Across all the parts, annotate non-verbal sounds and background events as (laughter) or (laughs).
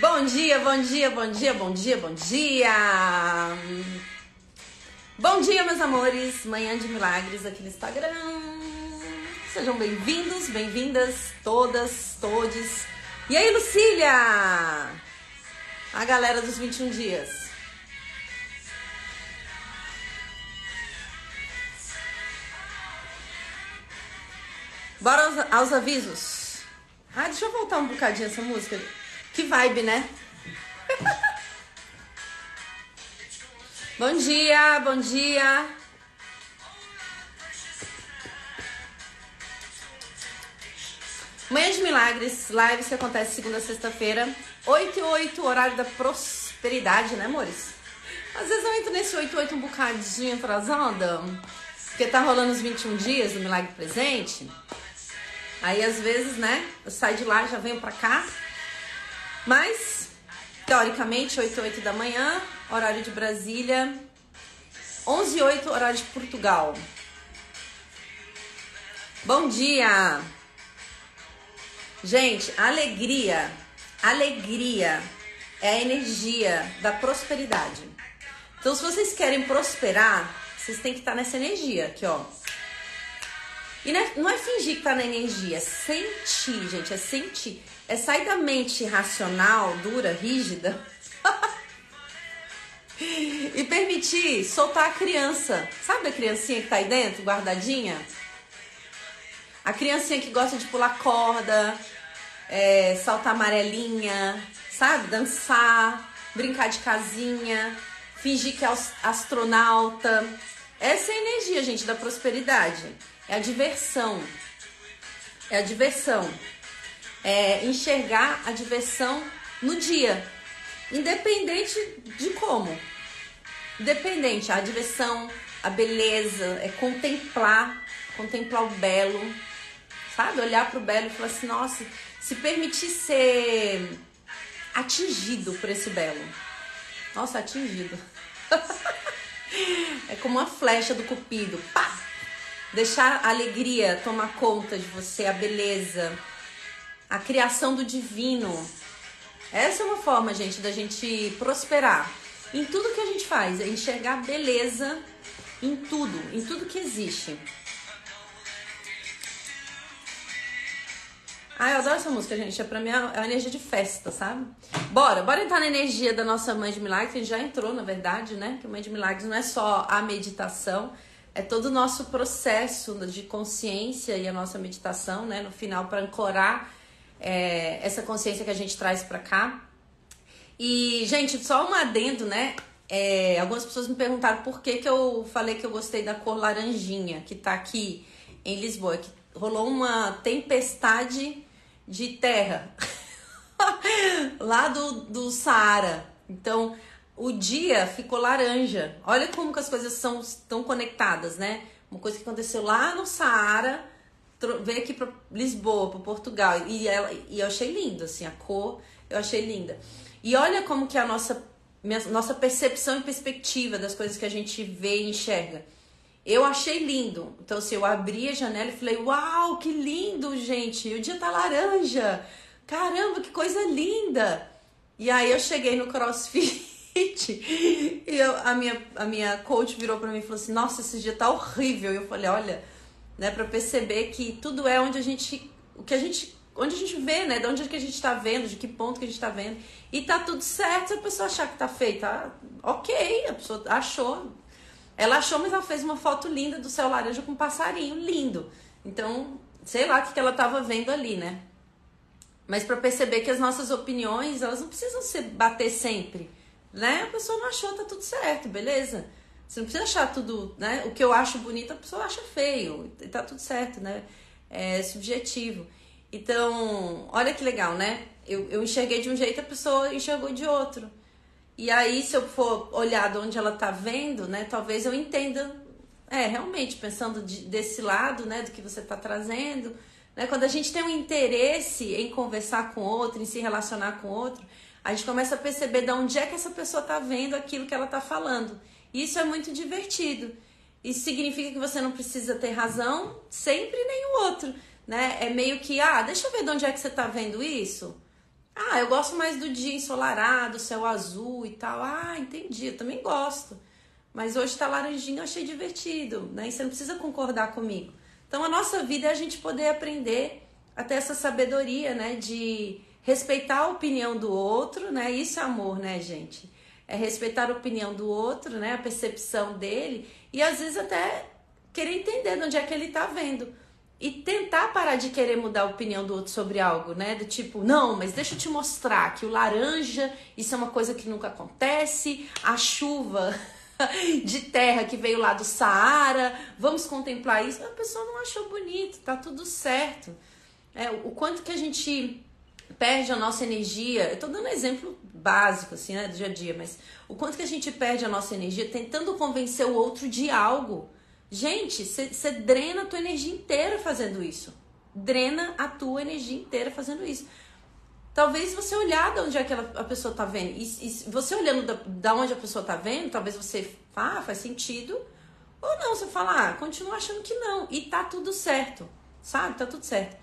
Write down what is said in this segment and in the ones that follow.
Bom dia, bom dia, bom dia, bom dia, bom dia! Bom dia, meus amores! Manhã de Milagres aqui no Instagram. Sejam bem-vindos, bem-vindas, todas, todes. E aí, Lucília? A galera dos 21 dias. Bora aos, aos avisos. Ah, deixa eu voltar um bocadinho essa música. Que vibe, né? bom dia, bom dia. Manhã de Milagres, lives que acontece segunda a sexta-feira, 8 e 8, horário da prosperidade, né, amores? Às vezes eu entro nesse 8 e 8 um bocadinho atrasada, porque tá rolando os 21 dias do Milagre Presente. Aí às vezes, né, eu saio de lá já venho pra cá. Mas, teoricamente, 8 e 8 da manhã, horário de Brasília, 11 e 8, horário de Portugal. Bom dia! Gente, alegria, alegria é a energia da prosperidade. Então, se vocês querem prosperar, vocês têm que estar nessa energia aqui, ó. E não é, não é fingir que tá na energia, é sentir, gente, é sentir. É sair da mente racional, dura, rígida. (laughs) e permitir soltar a criança. Sabe a criancinha que tá aí dentro, guardadinha? A criancinha que gosta de pular corda, é, saltar amarelinha, sabe? Dançar, brincar de casinha, fingir que é astronauta. Essa é a energia, gente, da prosperidade. É a diversão. É a diversão. É enxergar a diversão no dia, independente de como. Independente, a diversão, a beleza, é contemplar, contemplar o belo, sabe? Olhar para o belo e falar assim, nossa, se permitir ser atingido por esse belo. Nossa, atingido. (laughs) é como uma flecha do cupido. Pá! Deixar a alegria tomar conta de você, a beleza, a criação do divino. Essa é uma forma, gente, da gente prosperar em tudo que a gente faz, é enxergar beleza em tudo, em tudo que existe. Ah, eu adoro essa música, gente. É pra mim é uma energia de festa, sabe? Bora, bora entrar na energia da nossa Mãe de Milagres. A gente já entrou, na verdade, né? Que Mãe de Milagres não é só a meditação, é todo o nosso processo de consciência e a nossa meditação, né? No final, para ancorar é, essa consciência que a gente traz para cá. E, gente, só um adendo, né? É, algumas pessoas me perguntaram por que, que eu falei que eu gostei da cor laranjinha, que tá aqui em Lisboa, que rolou uma tempestade de terra (laughs) lá do, do Saara. Então, o dia ficou laranja. Olha como que as coisas são tão conectadas, né? Uma coisa que aconteceu lá no Saara veio aqui para Lisboa, para Portugal, e, ela, e eu achei lindo, assim, a cor eu achei linda. E olha como que é a nossa, minha, nossa percepção e perspectiva das coisas que a gente vê e enxerga. Eu achei lindo. Então, assim, eu abri a janela e falei, uau, que lindo, gente! O dia tá laranja! Caramba, que coisa linda! E aí eu cheguei no crossfit (laughs) e eu, a, minha, a minha coach virou para mim e falou assim: Nossa, esse dia tá horrível. E eu falei: Olha, né, para perceber que tudo é onde a gente. O que a gente. Onde a gente vê, né? De onde é que a gente tá vendo, de que ponto que a gente tá vendo. E tá tudo certo se a pessoa achar que tá feita. Tá, ok, a pessoa achou. Ela achou, mas ela fez uma foto linda do céu laranja com um passarinho lindo. Então, sei lá o que, que ela tava vendo ali, né? Mas para perceber que as nossas opiniões, elas não precisam se bater sempre né? A pessoa não achou, tá tudo certo, beleza? Você não precisa achar tudo, né? O que eu acho bonito, a pessoa acha feio, e tá tudo certo, né? É subjetivo. Então, olha que legal, né? Eu, eu enxerguei de um jeito, a pessoa enxergou de outro. E aí, se eu for olhar de onde ela tá vendo, né? Talvez eu entenda, é, realmente, pensando de, desse lado, né? Do que você tá trazendo. Né? Quando a gente tem um interesse em conversar com outro, em se relacionar com outro, a gente começa a perceber de onde é que essa pessoa está vendo aquilo que ela está falando. Isso é muito divertido. Isso significa que você não precisa ter razão sempre nem o outro, né? É meio que, ah, deixa eu ver de onde é que você está vendo isso. Ah, eu gosto mais do dia ensolarado, céu azul e tal. Ah, entendi, eu também gosto. Mas hoje tá laranjinho, eu achei divertido, né? E você não precisa concordar comigo. Então a nossa vida é a gente poder aprender a ter essa sabedoria, né? De respeitar a opinião do outro, né? Isso é amor, né, gente? É respeitar a opinião do outro, né? A percepção dele e às vezes até querer entender de onde é que ele tá vendo e tentar parar de querer mudar a opinião do outro sobre algo, né? Do tipo, não, mas deixa eu te mostrar que o laranja, isso é uma coisa que nunca acontece, a chuva (laughs) de terra que veio lá do Saara, vamos contemplar isso. A pessoa não achou bonito, tá tudo certo. É, o quanto que a gente perde a nossa energia, eu tô dando um exemplo básico, assim, né, do dia a dia, mas o quanto que a gente perde a nossa energia tentando convencer o outro de algo Gente, você drena a tua energia inteira fazendo isso. Drena a tua energia inteira fazendo isso. Talvez você olhar de onde é que a pessoa tá vendo. E, e você olhando da, da, onde a pessoa tá vendo, talvez você ah, faz sentido. Ou não, você fala, ah, continua achando que não. E tá tudo certo. Sabe? Tá tudo certo.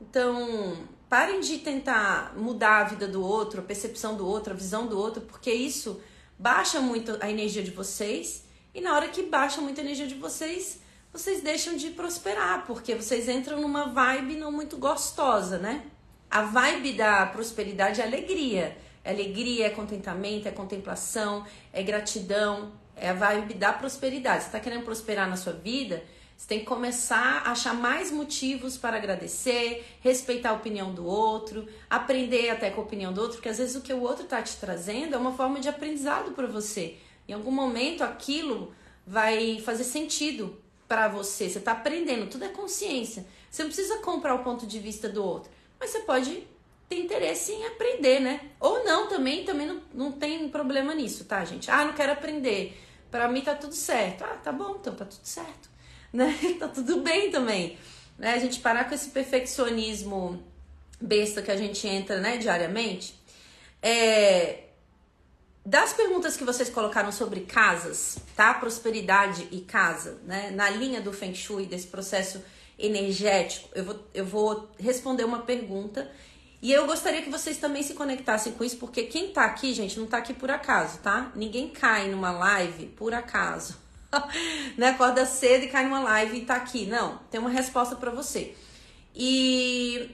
Então, parem de tentar mudar a vida do outro, a percepção do outro, a visão do outro, porque isso baixa muito a energia de vocês e na hora que baixa muita energia de vocês, vocês deixam de prosperar, porque vocês entram numa vibe não muito gostosa, né? A vibe da prosperidade é alegria. É alegria, é contentamento, é contemplação, é gratidão, é a vibe da prosperidade. Você está querendo prosperar na sua vida? Você tem que começar a achar mais motivos para agradecer, respeitar a opinião do outro, aprender até com a opinião do outro, porque às vezes o que o outro está te trazendo é uma forma de aprendizado para você. Em algum momento aquilo vai fazer sentido para você. Você está aprendendo, tudo é consciência. Você não precisa comprar o ponto de vista do outro, mas você pode ter interesse em aprender, né? Ou não também, também não, não tem problema nisso, tá, gente? Ah, não quero aprender. Para mim tá tudo certo. Ah, tá bom, então tá tudo certo, né? (laughs) tá tudo bem também. Né? A gente parar com esse perfeccionismo besta que a gente entra, né, diariamente. É, das perguntas que vocês colocaram sobre casas, tá? Prosperidade e casa, né? Na linha do Feng Shui, desse processo energético, eu vou, eu vou responder uma pergunta e eu gostaria que vocês também se conectassem com isso, porque quem tá aqui, gente, não tá aqui por acaso, tá? Ninguém cai numa live por acaso. (laughs) né? Acorda cedo e cai numa live e tá aqui. Não, tem uma resposta para você. E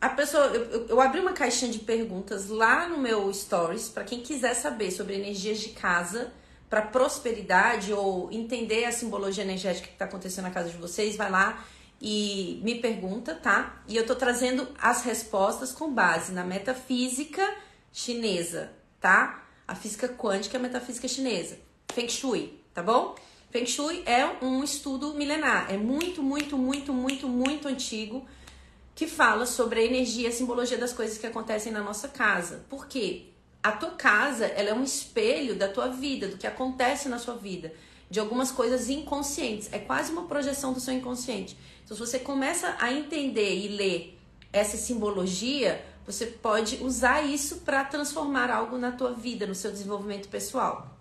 a pessoa, eu, eu, abri uma caixinha de perguntas lá no meu stories para quem quiser saber sobre energias de casa para prosperidade ou entender a simbologia energética que está acontecendo na casa de vocês, vai lá e me pergunta, tá? E eu tô trazendo as respostas com base na metafísica chinesa, tá? A física quântica e a metafísica chinesa. Feng Shui, tá bom? Feng Shui é um estudo milenar, é muito, muito, muito, muito, muito antigo que fala sobre a energia, a simbologia das coisas que acontecem na nossa casa. Por quê? A tua casa, ela é um espelho da tua vida, do que acontece na sua vida, de algumas coisas inconscientes. É quase uma projeção do seu inconsciente. Então, se você começa a entender e ler essa simbologia, você pode usar isso para transformar algo na tua vida, no seu desenvolvimento pessoal.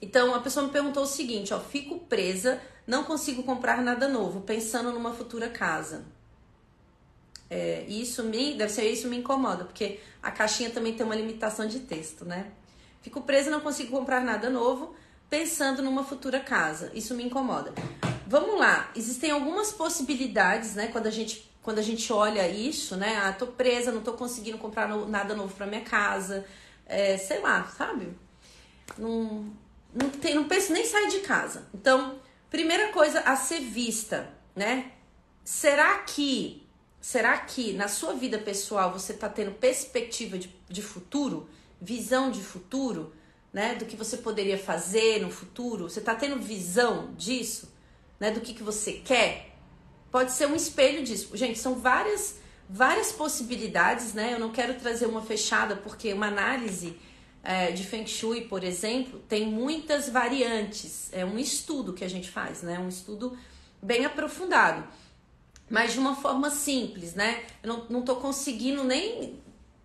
Então, a pessoa me perguntou o seguinte, ó, fico presa, não consigo comprar nada novo, pensando numa futura casa. É, isso me, deve ser isso me incomoda, porque a caixinha também tem uma limitação de texto, né? Fico presa, não consigo comprar nada novo, pensando numa futura casa. Isso me incomoda. Vamos lá, existem algumas possibilidades, né? Quando a gente, quando a gente olha isso, né? Ah, tô presa, não tô conseguindo comprar no, nada novo para minha casa, é, sei lá, sabe? Não, não, tem, não penso nem sair de casa. Então, primeira coisa a ser vista, né? Será que Será que na sua vida pessoal você está tendo perspectiva de, de futuro, visão de futuro, né? Do que você poderia fazer no futuro? Você está tendo visão disso, né? Do que, que você quer? Pode ser um espelho disso. Gente, são várias, várias possibilidades, né? Eu não quero trazer uma fechada porque uma análise é, de Feng Shui, por exemplo, tem muitas variantes. É um estudo que a gente faz, né? Um estudo bem aprofundado mas de uma forma simples, né? Eu não, não tô conseguindo nem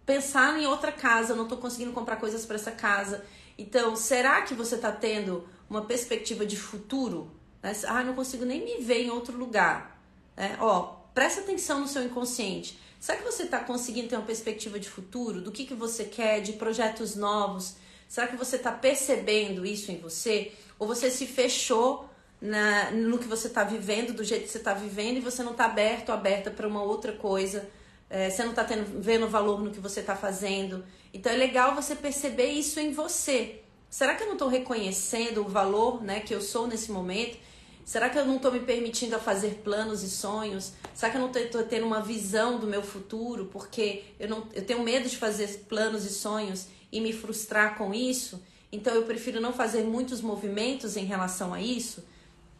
pensar em outra casa, não tô conseguindo comprar coisas para essa casa. Então, será que você tá tendo uma perspectiva de futuro? Né? Ah, não consigo nem me ver em outro lugar. Né? Ó, presta atenção no seu inconsciente. Será que você está conseguindo ter uma perspectiva de futuro, do que, que você quer, de projetos novos? Será que você está percebendo isso em você? Ou você se fechou na, no que você está vivendo, do jeito que você está vivendo, e você não está aberto, aberta para uma outra coisa? É, você não está vendo valor no que você está fazendo? Então é legal você perceber isso em você. Será que eu não estou reconhecendo o valor né, que eu sou nesse momento? Será que eu não estou me permitindo a fazer planos e sonhos? Será que eu não estou tendo uma visão do meu futuro? Porque eu, não, eu tenho medo de fazer planos e sonhos e me frustrar com isso? Então eu prefiro não fazer muitos movimentos em relação a isso?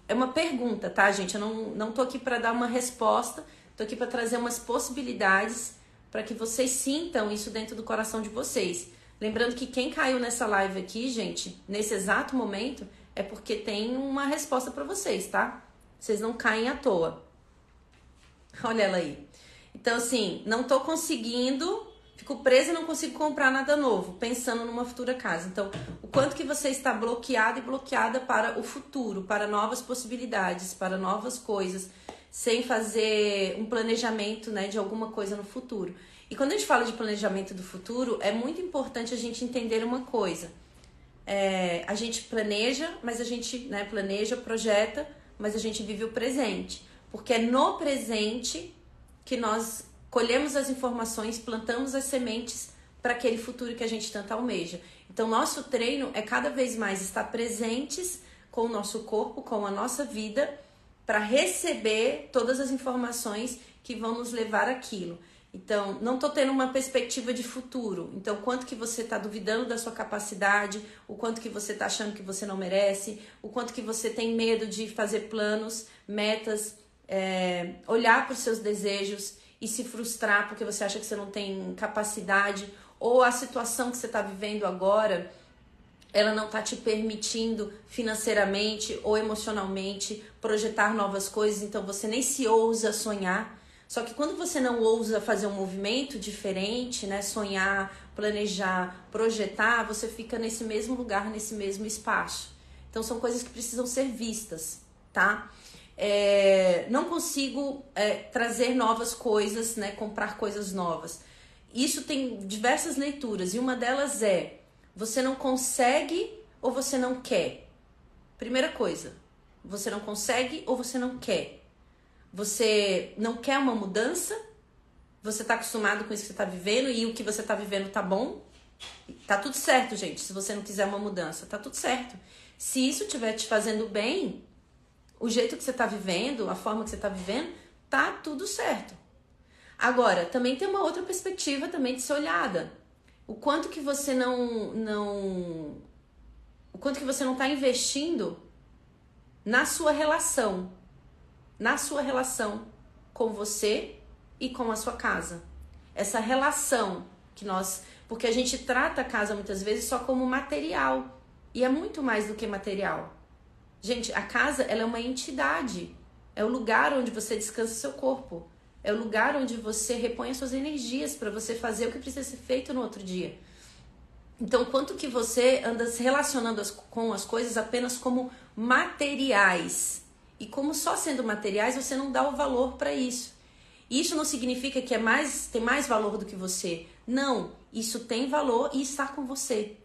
É uma pergunta, tá, gente? Eu não, não aqui para dar uma resposta, tô aqui para trazer umas possibilidades para que vocês sintam isso dentro do coração de vocês. Lembrando que quem caiu nessa live aqui, gente, nesse exato momento, é porque tem uma resposta para vocês, tá? Vocês não caem à toa. (laughs) Olha ela aí. Então, assim, não tô conseguindo, fico presa e não consigo comprar nada novo, pensando numa futura casa. Então, o quanto que você está bloqueado e bloqueada para o futuro, para novas possibilidades, para novas coisas, sem fazer um planejamento, né, de alguma coisa no futuro. E quando a gente fala de planejamento do futuro, é muito importante a gente entender uma coisa é, a gente planeja, mas a gente né, planeja, projeta, mas a gente vive o presente. Porque é no presente que nós colhemos as informações, plantamos as sementes para aquele futuro que a gente tanto almeja. Então, nosso treino é cada vez mais estar presentes com o nosso corpo, com a nossa vida, para receber todas as informações que vão nos levar aquilo. Então, não estou tendo uma perspectiva de futuro. Então, quanto que você está duvidando da sua capacidade, o quanto que você está achando que você não merece, o quanto que você tem medo de fazer planos, metas, é, olhar para os seus desejos e se frustrar porque você acha que você não tem capacidade, ou a situação que você está vivendo agora, ela não está te permitindo financeiramente ou emocionalmente projetar novas coisas, então você nem se ousa sonhar só que quando você não ousa fazer um movimento diferente, né, sonhar, planejar, projetar, você fica nesse mesmo lugar, nesse mesmo espaço. Então são coisas que precisam ser vistas, tá? É, não consigo é, trazer novas coisas, né, comprar coisas novas. Isso tem diversas leituras e uma delas é: você não consegue ou você não quer. Primeira coisa, você não consegue ou você não quer. Você não quer uma mudança? Você tá acostumado com isso que você tá vivendo e o que você tá vivendo tá bom? Tá tudo certo, gente. Se você não quiser uma mudança, tá tudo certo. Se isso estiver te fazendo bem, o jeito que você tá vivendo, a forma que você tá vivendo, tá tudo certo. Agora, também tem uma outra perspectiva também de ser olhada. O quanto que você não não o quanto que você não está investindo na sua relação na sua relação com você e com a sua casa. Essa relação que nós. Porque a gente trata a casa muitas vezes só como material. E é muito mais do que material. Gente, a casa ela é uma entidade. É o lugar onde você descansa seu corpo. É o lugar onde você repõe as suas energias para você fazer o que precisa ser feito no outro dia. Então, quanto que você anda se relacionando com as coisas apenas como materiais e como só sendo materiais você não dá o valor para isso. Isso não significa que é mais tem mais valor do que você. Não, isso tem valor e está com você.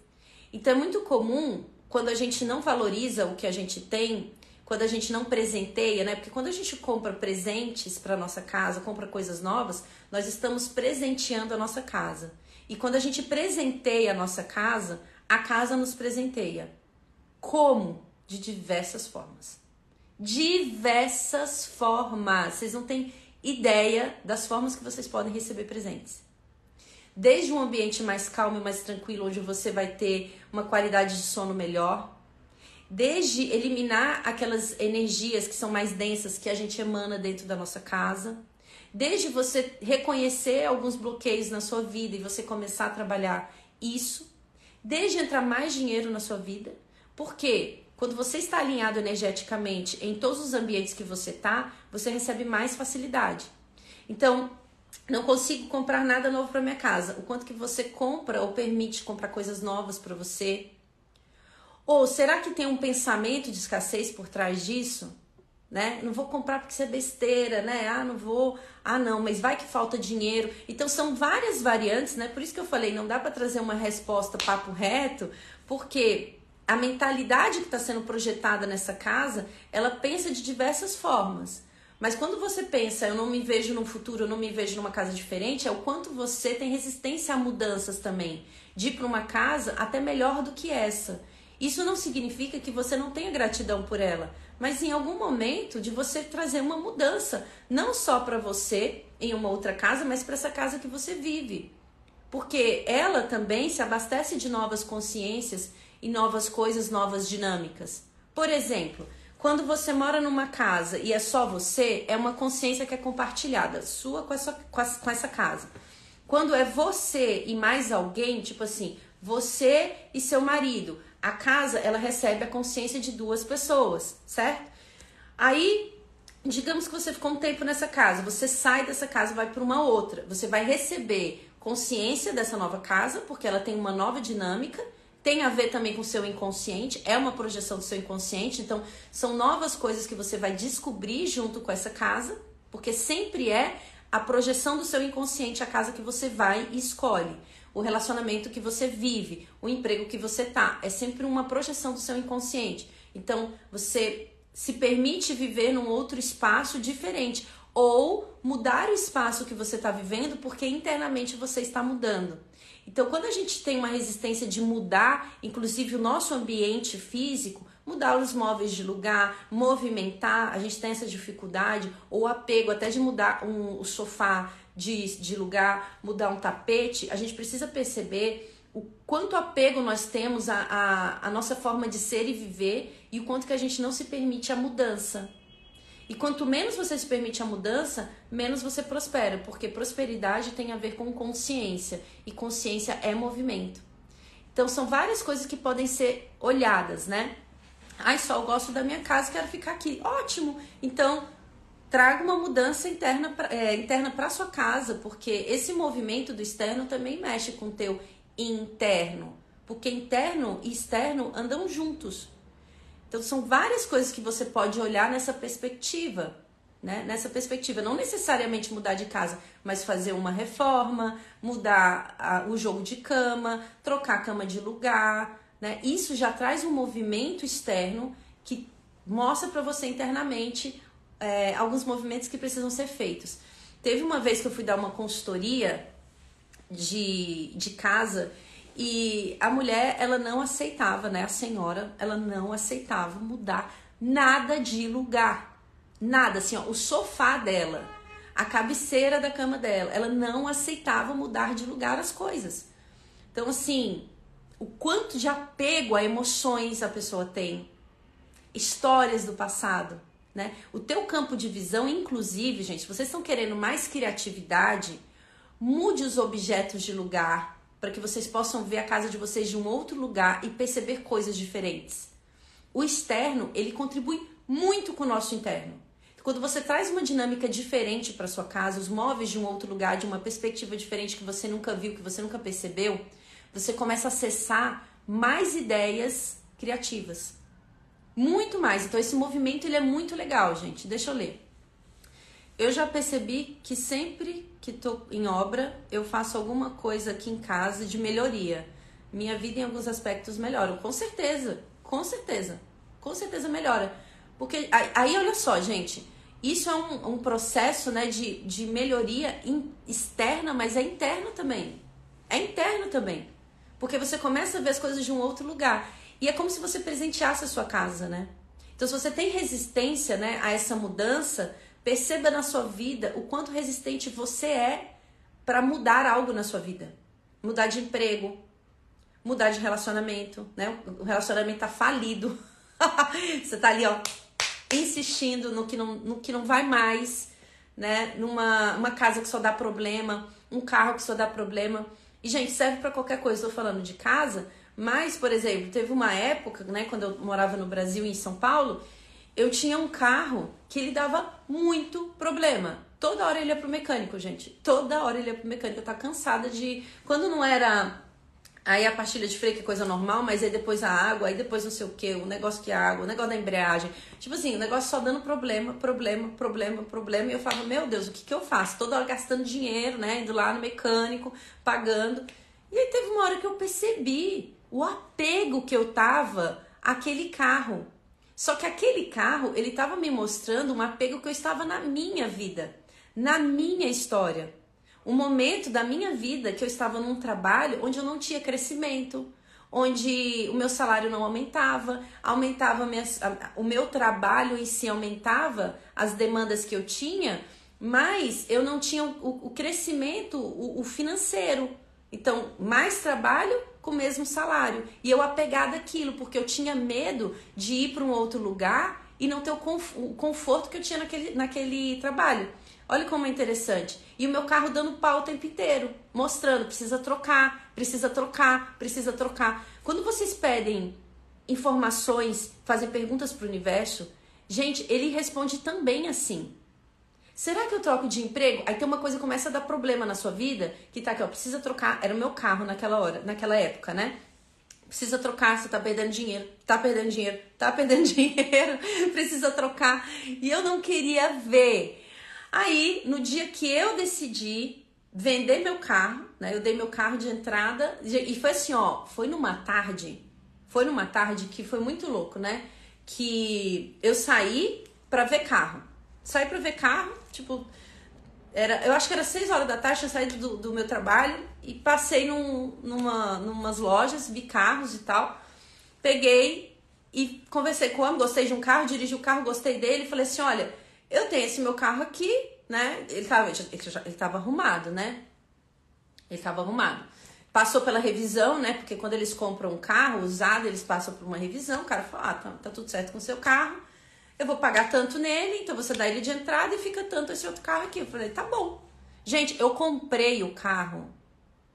Então é muito comum quando a gente não valoriza o que a gente tem, quando a gente não presenteia, né? Porque quando a gente compra presentes para nossa casa, compra coisas novas, nós estamos presenteando a nossa casa. E quando a gente presenteia a nossa casa, a casa nos presenteia. Como? De diversas formas diversas formas. Vocês não têm ideia das formas que vocês podem receber presentes. Desde um ambiente mais calmo e mais tranquilo, onde você vai ter uma qualidade de sono melhor. Desde eliminar aquelas energias que são mais densas que a gente emana dentro da nossa casa. Desde você reconhecer alguns bloqueios na sua vida e você começar a trabalhar isso. Desde entrar mais dinheiro na sua vida. Por quê? Quando você está alinhado energeticamente em todos os ambientes que você está, você recebe mais facilidade. Então, não consigo comprar nada novo para minha casa. O quanto que você compra ou permite comprar coisas novas para você? Ou será que tem um pensamento de escassez por trás disso? né? Não vou comprar porque isso é besteira, né? Ah, não vou. Ah, não, mas vai que falta dinheiro. Então são várias variantes, né? Por isso que eu falei, não dá para trazer uma resposta papo reto, porque a mentalidade que está sendo projetada nessa casa, ela pensa de diversas formas. Mas quando você pensa, eu não me vejo num futuro, eu não me vejo numa casa diferente, é o quanto você tem resistência a mudanças também. De ir para uma casa até melhor do que essa. Isso não significa que você não tenha gratidão por ela, mas em algum momento de você trazer uma mudança, não só para você em uma outra casa, mas para essa casa que você vive. Porque ela também se abastece de novas consciências e novas coisas, novas dinâmicas. Por exemplo, quando você mora numa casa e é só você, é uma consciência que é compartilhada, sua com essa, com essa, casa. Quando é você e mais alguém, tipo assim, você e seu marido, a casa ela recebe a consciência de duas pessoas, certo? Aí, digamos que você ficou um tempo nessa casa, você sai dessa casa, vai para uma outra, você vai receber consciência dessa nova casa, porque ela tem uma nova dinâmica, tem a ver também com o seu inconsciente, é uma projeção do seu inconsciente, então são novas coisas que você vai descobrir junto com essa casa, porque sempre é a projeção do seu inconsciente a casa que você vai e escolhe o relacionamento que você vive, o emprego que você tá. É sempre uma projeção do seu inconsciente. Então, você se permite viver num outro espaço diferente ou mudar o espaço que você está vivendo porque internamente você está mudando. Então, quando a gente tem uma resistência de mudar, inclusive o nosso ambiente físico, mudar os móveis de lugar, movimentar, a gente tem essa dificuldade, ou apego até de mudar um, o sofá de, de lugar, mudar um tapete, a gente precisa perceber o quanto apego nós temos à, à, à nossa forma de ser e viver e o quanto que a gente não se permite a mudança. E quanto menos você se permite a mudança, menos você prospera, porque prosperidade tem a ver com consciência e consciência é movimento. Então são várias coisas que podem ser olhadas, né? Ai, só eu gosto da minha casa, quero ficar aqui. Ótimo! Então, traga uma mudança interna pra, é, interna para sua casa, porque esse movimento do externo também mexe com o teu interno, porque interno e externo andam juntos. Então são várias coisas que você pode olhar nessa perspectiva, né? Nessa perspectiva, não necessariamente mudar de casa, mas fazer uma reforma, mudar a, o jogo de cama, trocar a cama de lugar, né? Isso já traz um movimento externo que mostra para você internamente é, alguns movimentos que precisam ser feitos. Teve uma vez que eu fui dar uma consultoria de, de casa e a mulher, ela não aceitava, né? A senhora, ela não aceitava mudar nada de lugar. Nada, assim, ó, o sofá dela, a cabeceira da cama dela, ela não aceitava mudar de lugar as coisas. Então, assim, o quanto de apego a emoções a pessoa tem, histórias do passado né? O teu campo de visão, inclusive, gente, vocês estão querendo mais criatividade, mude os objetos de lugar para que vocês possam ver a casa de vocês de um outro lugar e perceber coisas diferentes. O externo, ele contribui muito com o nosso interno. Quando você traz uma dinâmica diferente para sua casa, os móveis de um outro lugar, de uma perspectiva diferente que você nunca viu, que você nunca percebeu, você começa a acessar mais ideias criativas. Muito mais. Então esse movimento ele é muito legal, gente. Deixa eu ler. Eu já percebi que sempre que tô em obra, eu faço alguma coisa aqui em casa de melhoria. Minha vida em alguns aspectos melhora. Com certeza. Com certeza. Com certeza melhora. Porque aí, olha só, gente. Isso é um, um processo né, de, de melhoria in, externa, mas é interno também. É interno também. Porque você começa a ver as coisas de um outro lugar. E é como se você presenteasse a sua casa, né? Então, se você tem resistência né, a essa mudança, perceba na sua vida o quanto resistente você é para mudar algo na sua vida. Mudar de emprego, mudar de relacionamento, né? O relacionamento tá falido. (laughs) você tá ali, ó, insistindo no que não, no que não vai mais, né? Numa uma casa que só dá problema, um carro que só dá problema. E, gente, serve para qualquer coisa. Estou falando de casa, mas, por exemplo, teve uma época, né, quando eu morava no Brasil em São Paulo, eu tinha um carro que ele dava muito problema. Toda hora ele ia pro mecânico, gente. Toda hora ele ia pro mecânico. Eu tava cansada de. Quando não era Aí a pastilha de freio, que é coisa normal, mas aí depois a água, aí depois não sei o que, o negócio que é água, o negócio da embreagem. Tipo assim, o negócio só dando problema, problema, problema, problema. E eu falava, meu Deus, o que, que eu faço? Toda hora gastando dinheiro, né? Indo lá no mecânico, pagando. E aí teve uma hora que eu percebi o apego que eu tava àquele carro. Só que aquele carro, ele tava me mostrando um apego que eu estava na minha vida, na minha história um momento da minha vida que eu estava num trabalho onde eu não tinha crescimento, onde o meu salário não aumentava, aumentava minhas, o meu trabalho em si aumentava as demandas que eu tinha, mas eu não tinha o, o crescimento, o, o financeiro. Então, mais trabalho com o mesmo salário. E eu apegada àquilo, porque eu tinha medo de ir para um outro lugar e não ter o conforto que eu tinha naquele, naquele trabalho. Olha como é interessante. E o meu carro dando pau o tempo inteiro, mostrando, precisa trocar, precisa trocar, precisa trocar. Quando vocês pedem informações, fazem perguntas para o universo, gente, ele responde também assim. Será que eu troco de emprego? Aí tem uma coisa que começa a dar problema na sua vida, que tá aqui, ó, precisa trocar, era o meu carro naquela hora, naquela época, né? Precisa trocar, você tá perdendo dinheiro, tá perdendo dinheiro, tá perdendo (laughs) dinheiro, precisa trocar. E eu não queria ver Aí, no dia que eu decidi vender meu carro, né? Eu dei meu carro de entrada e foi assim, ó, foi numa tarde, foi numa tarde que foi muito louco, né? Que eu saí para ver carro. Saí para ver carro, tipo, era, eu acho que era 6 horas da tarde, eu saí do, do meu trabalho e passei num, numa, numas lojas, vi carros e tal. Peguei e conversei com o homem, gostei de um carro, dirigi o carro, gostei dele falei assim: olha, eu tenho esse meu carro aqui, né? Ele tava, ele, ele tava arrumado, né? Ele tava arrumado. Passou pela revisão, né? Porque quando eles compram um carro usado, eles passam por uma revisão. O cara fala: ah, tá, tá tudo certo com o seu carro. Eu vou pagar tanto nele, então você dá ele de entrada e fica tanto esse outro carro aqui. Eu falei: tá bom. Gente, eu comprei o carro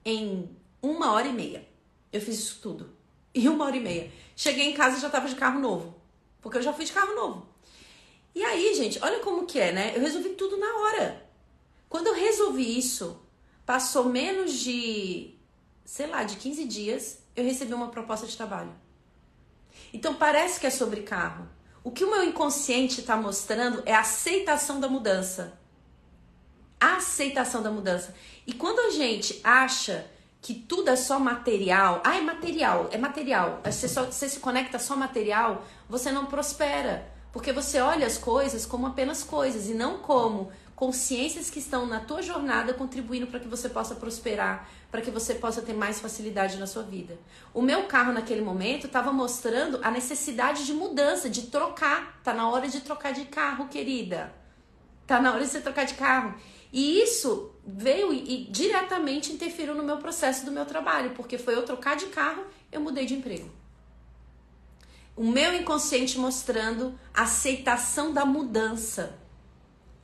em uma hora e meia. Eu fiz isso tudo. (laughs) Em uma hora e meia. Cheguei em casa e já tava de carro novo. Porque eu já fui de carro novo. E aí, gente, olha como que é, né? Eu resolvi tudo na hora. Quando eu resolvi isso, passou menos de, sei lá, de 15 dias, eu recebi uma proposta de trabalho. Então parece que é sobre carro. O que o meu inconsciente está mostrando é a aceitação da mudança. A aceitação da mudança. E quando a gente acha que tudo é só material, ah, é material, é material, você, só, você se conecta só material, você não prospera. Porque você olha as coisas como apenas coisas e não como consciências que estão na tua jornada contribuindo para que você possa prosperar, para que você possa ter mais facilidade na sua vida. O meu carro naquele momento estava mostrando a necessidade de mudança, de trocar. Tá na hora de trocar de carro, querida. Tá na hora de você trocar de carro. E isso veio e, e diretamente interferiu no meu processo do meu trabalho, porque foi eu trocar de carro, eu mudei de emprego o meu inconsciente mostrando a aceitação da mudança.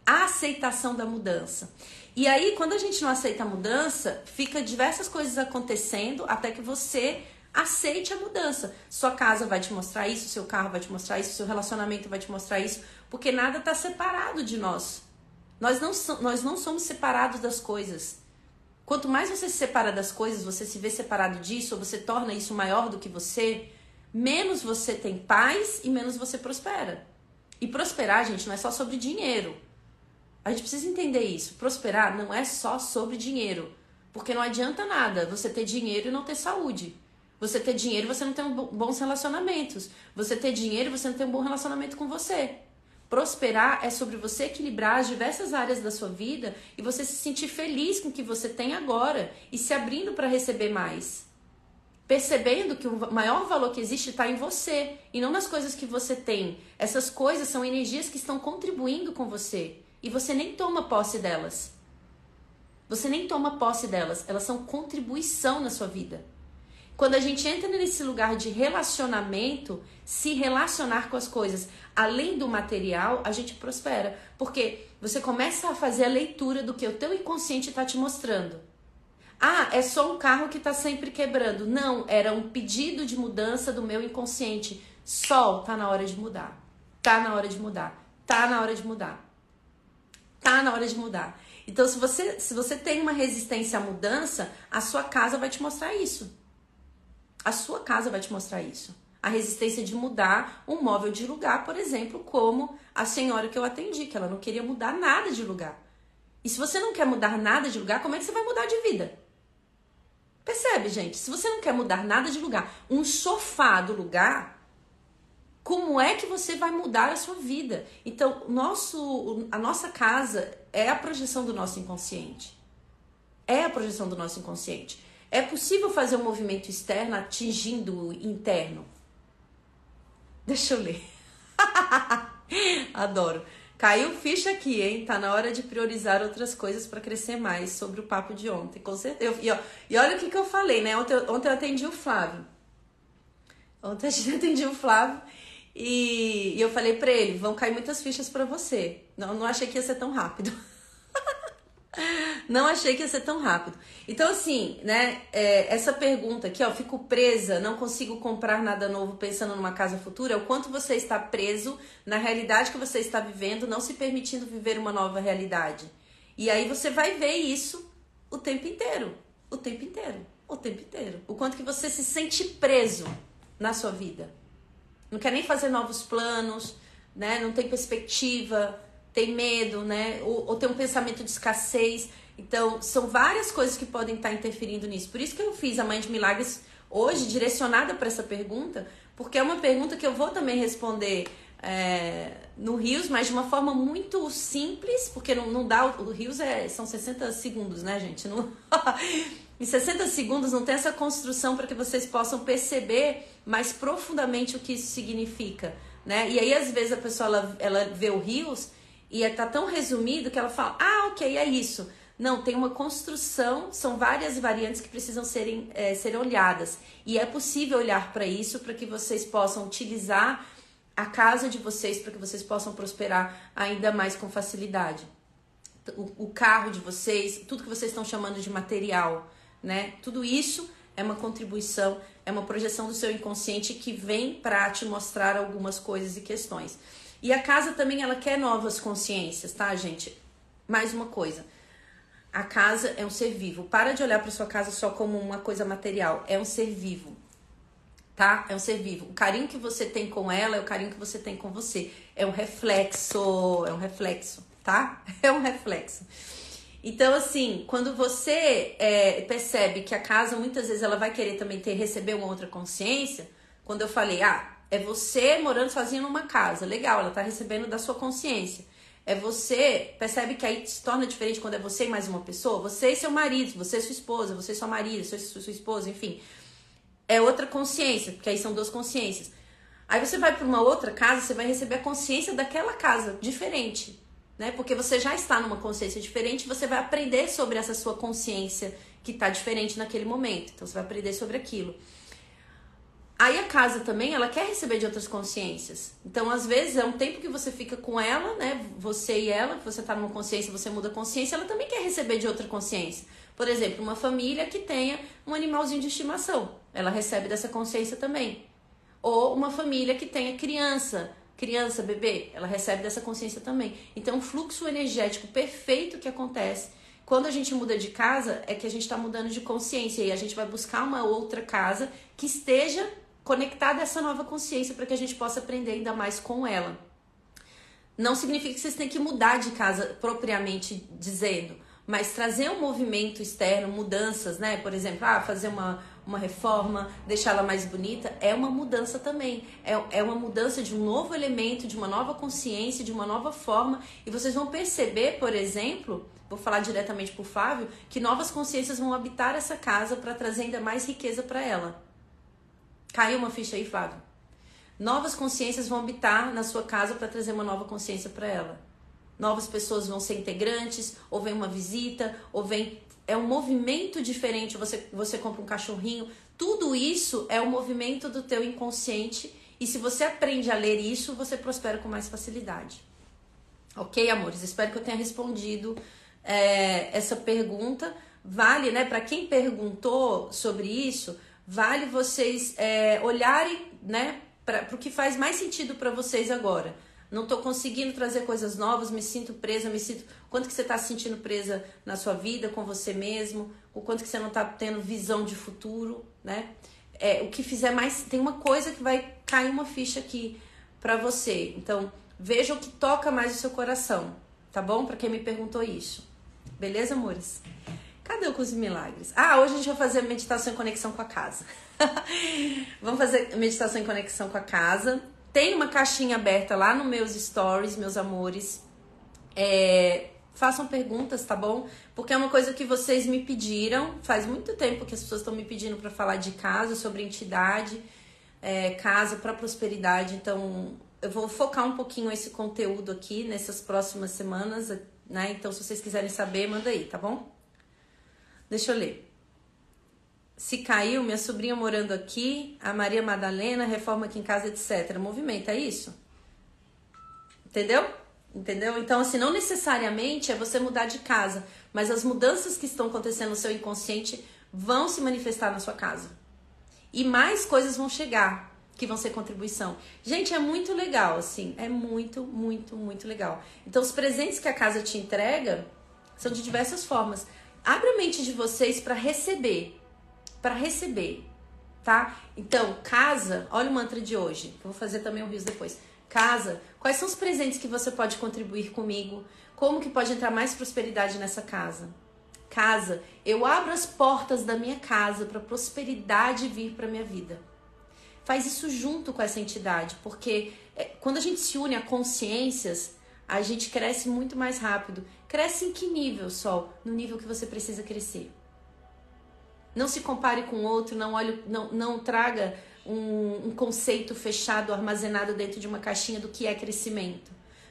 A aceitação da mudança. E aí, quando a gente não aceita a mudança, fica diversas coisas acontecendo até que você aceite a mudança. Sua casa vai te mostrar isso, seu carro vai te mostrar isso, seu relacionamento vai te mostrar isso, porque nada está separado de nós. Nós não, nós não somos separados das coisas. Quanto mais você se separa das coisas, você se vê separado disso, ou você torna isso maior do que você, menos você tem paz e menos você prospera. E prosperar, gente, não é só sobre dinheiro. A gente precisa entender isso. Prosperar não é só sobre dinheiro. Porque não adianta nada você ter dinheiro e não ter saúde. Você ter dinheiro e você não ter bons relacionamentos. Você ter dinheiro e você não ter um bom relacionamento com você. Prosperar é sobre você equilibrar as diversas áreas da sua vida e você se sentir feliz com o que você tem agora e se abrindo para receber mais percebendo que o maior valor que existe está em você e não nas coisas que você tem. Essas coisas são energias que estão contribuindo com você e você nem toma posse delas. Você nem toma posse delas, elas são contribuição na sua vida. Quando a gente entra nesse lugar de relacionamento, se relacionar com as coisas além do material, a gente prospera, porque você começa a fazer a leitura do que o teu inconsciente está te mostrando. Ah, é só um carro que está sempre quebrando. Não, era um pedido de mudança do meu inconsciente. Sol, tá na hora de mudar. Tá na hora de mudar. Tá na hora de mudar. Tá na hora de mudar. Então, se você, se você tem uma resistência à mudança, a sua casa vai te mostrar isso. A sua casa vai te mostrar isso. A resistência de mudar um móvel de lugar, por exemplo, como a senhora que eu atendi, que ela não queria mudar nada de lugar. E se você não quer mudar nada de lugar, como é que você vai mudar de vida? Percebe, gente? Se você não quer mudar nada de lugar, um sofá do lugar, como é que você vai mudar a sua vida? Então, nosso, a nossa casa é a projeção do nosso inconsciente. É a projeção do nosso inconsciente. É possível fazer um movimento externo atingindo o interno? Deixa eu ler. (laughs) Adoro. Caiu ficha aqui, hein? Tá na hora de priorizar outras coisas para crescer mais sobre o papo de ontem, com certeza. E, ó, e olha o que, que eu falei, né? Ontem, ontem eu atendi o Flávio. Ontem eu (laughs) atendi o Flávio e, e eu falei para ele: vão cair muitas fichas para você. Não, não achei que ia ser tão rápido. (laughs) Não achei que ia ser tão rápido. Então, assim, né? É, essa pergunta aqui, ó, fico presa, não consigo comprar nada novo pensando numa casa futura. É o quanto você está preso na realidade que você está vivendo, não se permitindo viver uma nova realidade. E aí você vai ver isso o tempo inteiro. O tempo inteiro. O tempo inteiro. O quanto que você se sente preso na sua vida. Não quer nem fazer novos planos, né? Não tem perspectiva tem medo, né? Ou, ou tem um pensamento de escassez. Então, são várias coisas que podem estar interferindo nisso. Por isso que eu fiz a Mãe de Milagres hoje, direcionada para essa pergunta, porque é uma pergunta que eu vou também responder é, no Rios, mas de uma forma muito simples, porque não, não dá. O Rios é, são 60 segundos, né, gente? Não, (laughs) em 60 segundos não tem essa construção para que vocês possam perceber mais profundamente o que isso significa. Né? E aí, às vezes, a pessoa ela, ela vê o Rios e está tão resumido que ela fala: ah, ok, é isso. Não, tem uma construção, são várias variantes que precisam serem, é, olhadas. E é possível olhar para isso para que vocês possam utilizar a casa de vocês, para que vocês possam prosperar ainda mais com facilidade. O, o carro de vocês, tudo que vocês estão chamando de material, né? Tudo isso é uma contribuição, é uma projeção do seu inconsciente que vem para te mostrar algumas coisas e questões. E a casa também ela quer novas consciências, tá, gente? Mais uma coisa. A casa é um ser vivo. Para de olhar para sua casa só como uma coisa material. É um ser vivo. Tá? É um ser vivo. O carinho que você tem com ela é o carinho que você tem com você. É um reflexo, é um reflexo, tá? (laughs) É um reflexo. Então, assim, quando você é, percebe que a casa muitas vezes ela vai querer também ter receber uma outra consciência, quando eu falei, ah, é você morando sozinho numa casa. Legal, ela tá recebendo da sua consciência. É você, percebe que aí se torna diferente quando é você e mais uma pessoa? Você e seu marido, você e sua esposa, você e sua marido, e sua esposa, enfim. É outra consciência, porque aí são duas consciências. Aí você vai para uma outra casa, você vai receber a consciência daquela casa, diferente, né? Porque você já está numa consciência diferente, você vai aprender sobre essa sua consciência que está diferente naquele momento. Então você vai aprender sobre aquilo. Aí a casa também, ela quer receber de outras consciências. Então, às vezes, é um tempo que você fica com ela, né? Você e ela, você tá numa consciência, você muda a consciência, ela também quer receber de outra consciência. Por exemplo, uma família que tenha um animalzinho de estimação, ela recebe dessa consciência também. Ou uma família que tenha criança, criança, bebê, ela recebe dessa consciência também. Então, o fluxo energético perfeito que acontece quando a gente muda de casa é que a gente está mudando de consciência e a gente vai buscar uma outra casa que esteja conectada a essa nova consciência para que a gente possa aprender ainda mais com ela. Não significa que vocês têm que mudar de casa propriamente dizendo, mas trazer um movimento externo, mudanças, né? Por exemplo, ah, fazer uma, uma reforma, deixá-la mais bonita, é uma mudança também. É, é uma mudança de um novo elemento, de uma nova consciência, de uma nova forma. E vocês vão perceber, por exemplo, vou falar diretamente para o Flávio, que novas consciências vão habitar essa casa para trazer ainda mais riqueza para ela. Caiu uma ficha aí, Flávio. Novas consciências vão habitar na sua casa para trazer uma nova consciência para ela. Novas pessoas vão ser integrantes, ou vem uma visita, ou vem. É um movimento diferente. Você, você compra um cachorrinho. Tudo isso é o um movimento do teu inconsciente. E se você aprende a ler isso, você prospera com mais facilidade. Ok, amores? Espero que eu tenha respondido é, essa pergunta. Vale, né? Para quem perguntou sobre isso, vale vocês é, olharem né, para o que faz mais sentido para vocês agora. Não estou conseguindo trazer coisas novas, me sinto presa, me sinto. Quanto que você está se sentindo presa na sua vida, com você mesmo, o quanto que você não está tendo visão de futuro, né? é, o que fizer mais. Tem uma coisa que vai cair uma ficha aqui para você. Então, veja o que toca mais o seu coração, tá bom? Para quem me perguntou isso. Beleza, amores? Cadê o de milagres? Ah, hoje a gente vai fazer meditação em conexão com a casa. (laughs) Vamos fazer meditação em conexão com a casa. Tem uma caixinha aberta lá nos meus stories, meus amores. É, façam perguntas, tá bom? Porque é uma coisa que vocês me pediram. Faz muito tempo que as pessoas estão me pedindo para falar de casa, sobre entidade, é, casa para prosperidade. Então, eu vou focar um pouquinho esse conteúdo aqui nessas próximas semanas, né? Então, se vocês quiserem saber, manda aí, tá bom? Deixa eu ler. Se caiu, minha sobrinha morando aqui, a Maria Madalena, reforma aqui em casa, etc. Movimento, é isso? Entendeu? Entendeu? Então, assim, não necessariamente é você mudar de casa, mas as mudanças que estão acontecendo no seu inconsciente vão se manifestar na sua casa. E mais coisas vão chegar que vão ser contribuição. Gente, é muito legal, assim, é muito, muito, muito legal. Então, os presentes que a casa te entrega são de diversas formas. Abre a mente de vocês para receber para receber, tá? Então, casa, olha o mantra de hoje, que vou fazer também o rios depois. Casa, quais são os presentes que você pode contribuir comigo? Como que pode entrar mais prosperidade nessa casa? Casa, eu abro as portas da minha casa para prosperidade vir para minha vida. Faz isso junto com essa entidade, porque é, quando a gente se une a consciências, a gente cresce muito mais rápido. Cresce em que nível, Sol? No nível que você precisa crescer. Não se compare com outro, não olhe, não, não traga um, um conceito fechado, armazenado dentro de uma caixinha do que é crescimento.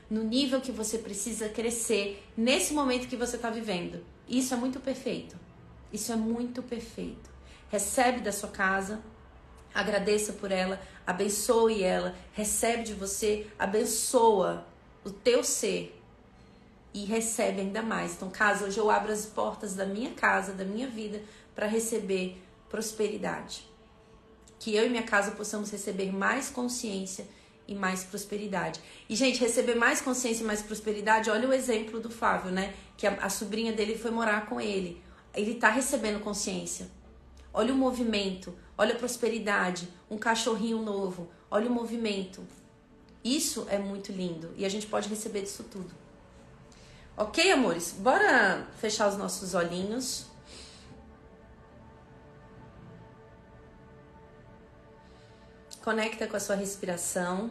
No nível que você precisa crescer, nesse momento que você está vivendo. Isso é muito perfeito. Isso é muito perfeito. Recebe da sua casa, agradeça por ela, abençoe ela, recebe de você, abençoa o teu ser e recebe ainda mais. Então, casa, hoje eu abro as portas da minha casa, da minha vida, para receber prosperidade. Que eu e minha casa possamos receber mais consciência e mais prosperidade. E, gente, receber mais consciência e mais prosperidade, olha o exemplo do Fábio, né? Que a, a sobrinha dele foi morar com ele. Ele tá recebendo consciência. Olha o movimento, olha a prosperidade, um cachorrinho novo, olha o movimento. Isso é muito lindo e a gente pode receber disso tudo. Ok, amores? Bora fechar os nossos olhinhos. Conecta com a sua respiração.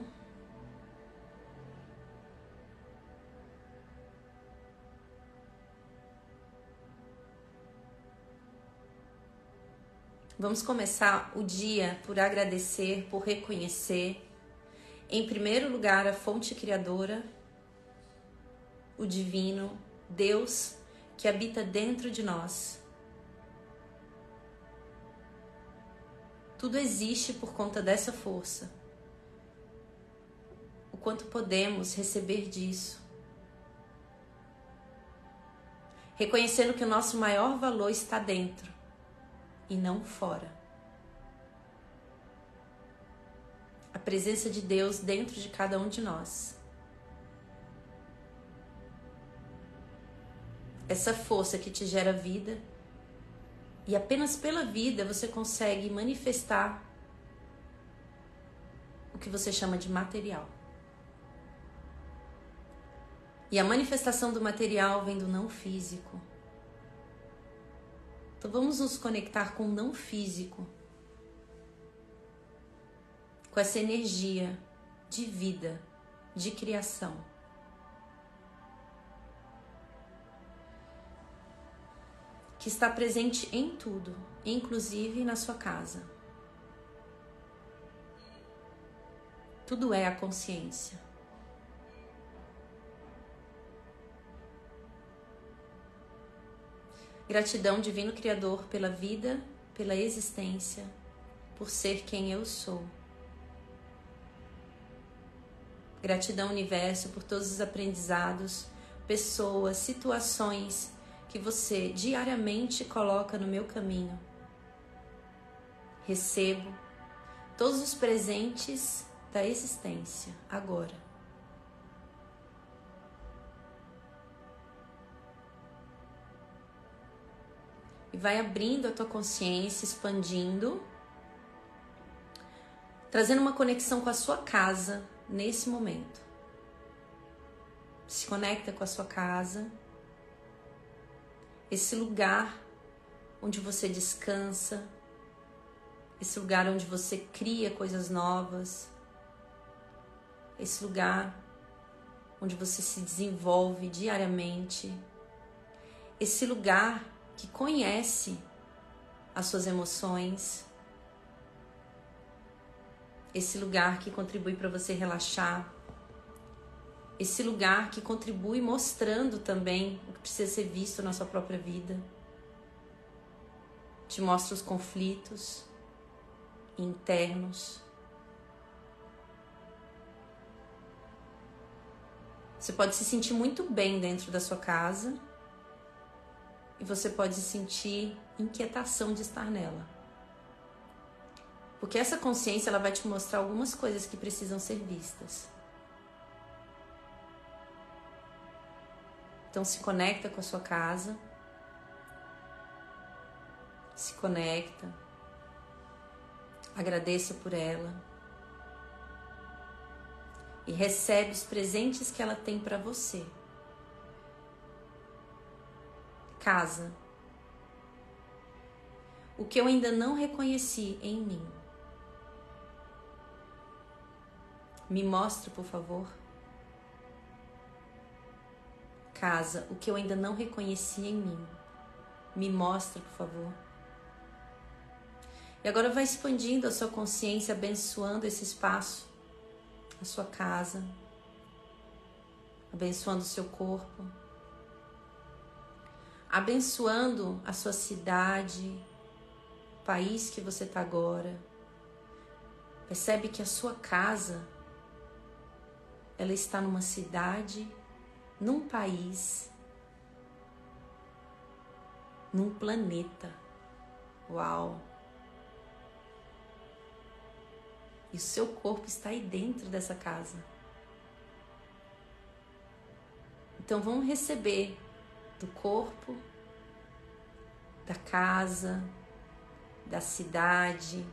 Vamos começar o dia por agradecer, por reconhecer, em primeiro lugar, a fonte criadora, o divino, Deus que habita dentro de nós. Tudo existe por conta dessa força. O quanto podemos receber disso. Reconhecendo que o nosso maior valor está dentro e não fora. A presença de Deus dentro de cada um de nós. Essa força que te gera vida e apenas pela vida você consegue manifestar o que você chama de material. E a manifestação do material vem do não físico. Então vamos nos conectar com o não físico, com essa energia de vida, de criação. Que está presente em tudo, inclusive na sua casa. Tudo é a consciência. Gratidão, Divino Criador, pela vida, pela existência, por ser quem eu sou. Gratidão, Universo, por todos os aprendizados, pessoas, situações que você diariamente coloca no meu caminho. Recebo todos os presentes da existência agora. E vai abrindo a tua consciência, expandindo trazendo uma conexão com a sua casa nesse momento. Se conecta com a sua casa, esse lugar onde você descansa, esse lugar onde você cria coisas novas, esse lugar onde você se desenvolve diariamente, esse lugar que conhece as suas emoções, esse lugar que contribui para você relaxar, esse lugar que contribui mostrando também o que precisa ser visto na sua própria vida. Te mostra os conflitos internos. Você pode se sentir muito bem dentro da sua casa e você pode sentir inquietação de estar nela. Porque essa consciência ela vai te mostrar algumas coisas que precisam ser vistas. Então se conecta com a sua casa. Se conecta. Agradeça por ela. E recebe os presentes que ela tem para você. Casa. O que eu ainda não reconheci em mim. Me mostra, por favor. Casa, o que eu ainda não reconheci em mim. Me mostra, por favor. E agora vai expandindo a sua consciência, abençoando esse espaço, a sua casa, abençoando o seu corpo, abençoando a sua cidade, país que você está agora. Percebe que a sua casa ela está numa cidade, num país, num planeta. Uau! E o seu corpo está aí dentro dessa casa. Então vamos receber do corpo, da casa, da cidade,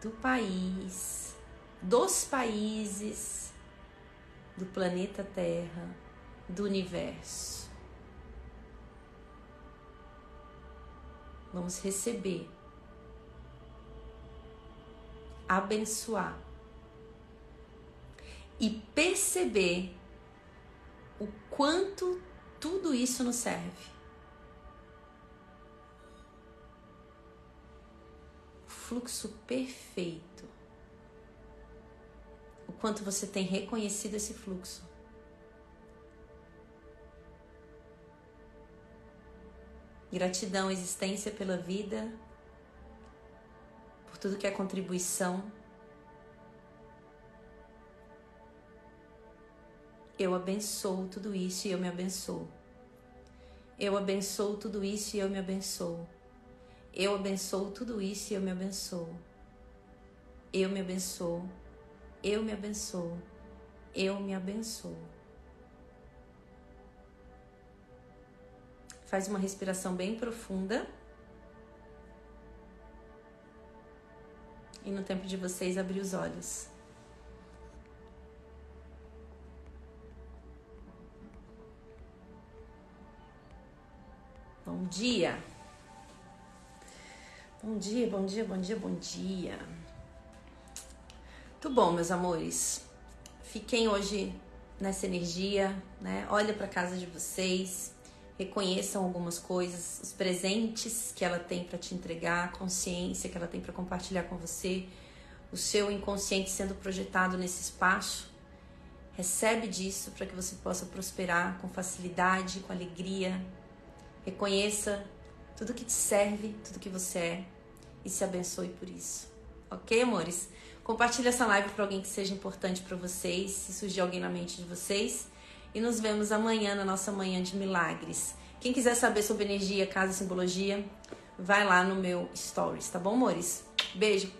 do país, dos países do planeta Terra, do universo. Vamos receber, abençoar e perceber o quanto tudo isso nos serve. Fluxo perfeito o quanto você tem reconhecido esse fluxo. Gratidão, existência pela vida, por tudo que é contribuição. Eu abençoo tudo isso e eu me abençoo. Eu abençoo tudo isso e eu me abençoo. Eu abençoo tudo isso e eu me abençoo. Eu me abençoo. Eu me abençoo. Eu me abençoo. Faz uma respiração bem profunda. E no tempo de vocês, abrir os olhos. Bom dia. Bom dia, bom dia, bom dia, bom dia. Muito bom, meus amores. Fiquem hoje nessa energia, né? Olha para casa de vocês, reconheçam algumas coisas, os presentes que ela tem para te entregar, a consciência que ela tem para compartilhar com você, o seu inconsciente sendo projetado nesse espaço. Recebe disso para que você possa prosperar com facilidade, com alegria. Reconheça tudo que te serve, tudo que você é e se abençoe por isso. Ok, amores? Compartilhe essa live para alguém que seja importante para vocês, se surgir alguém na mente de vocês. E nos vemos amanhã na nossa manhã de milagres. Quem quiser saber sobre energia, casa, simbologia, vai lá no meu stories, tá bom, amores? Beijo.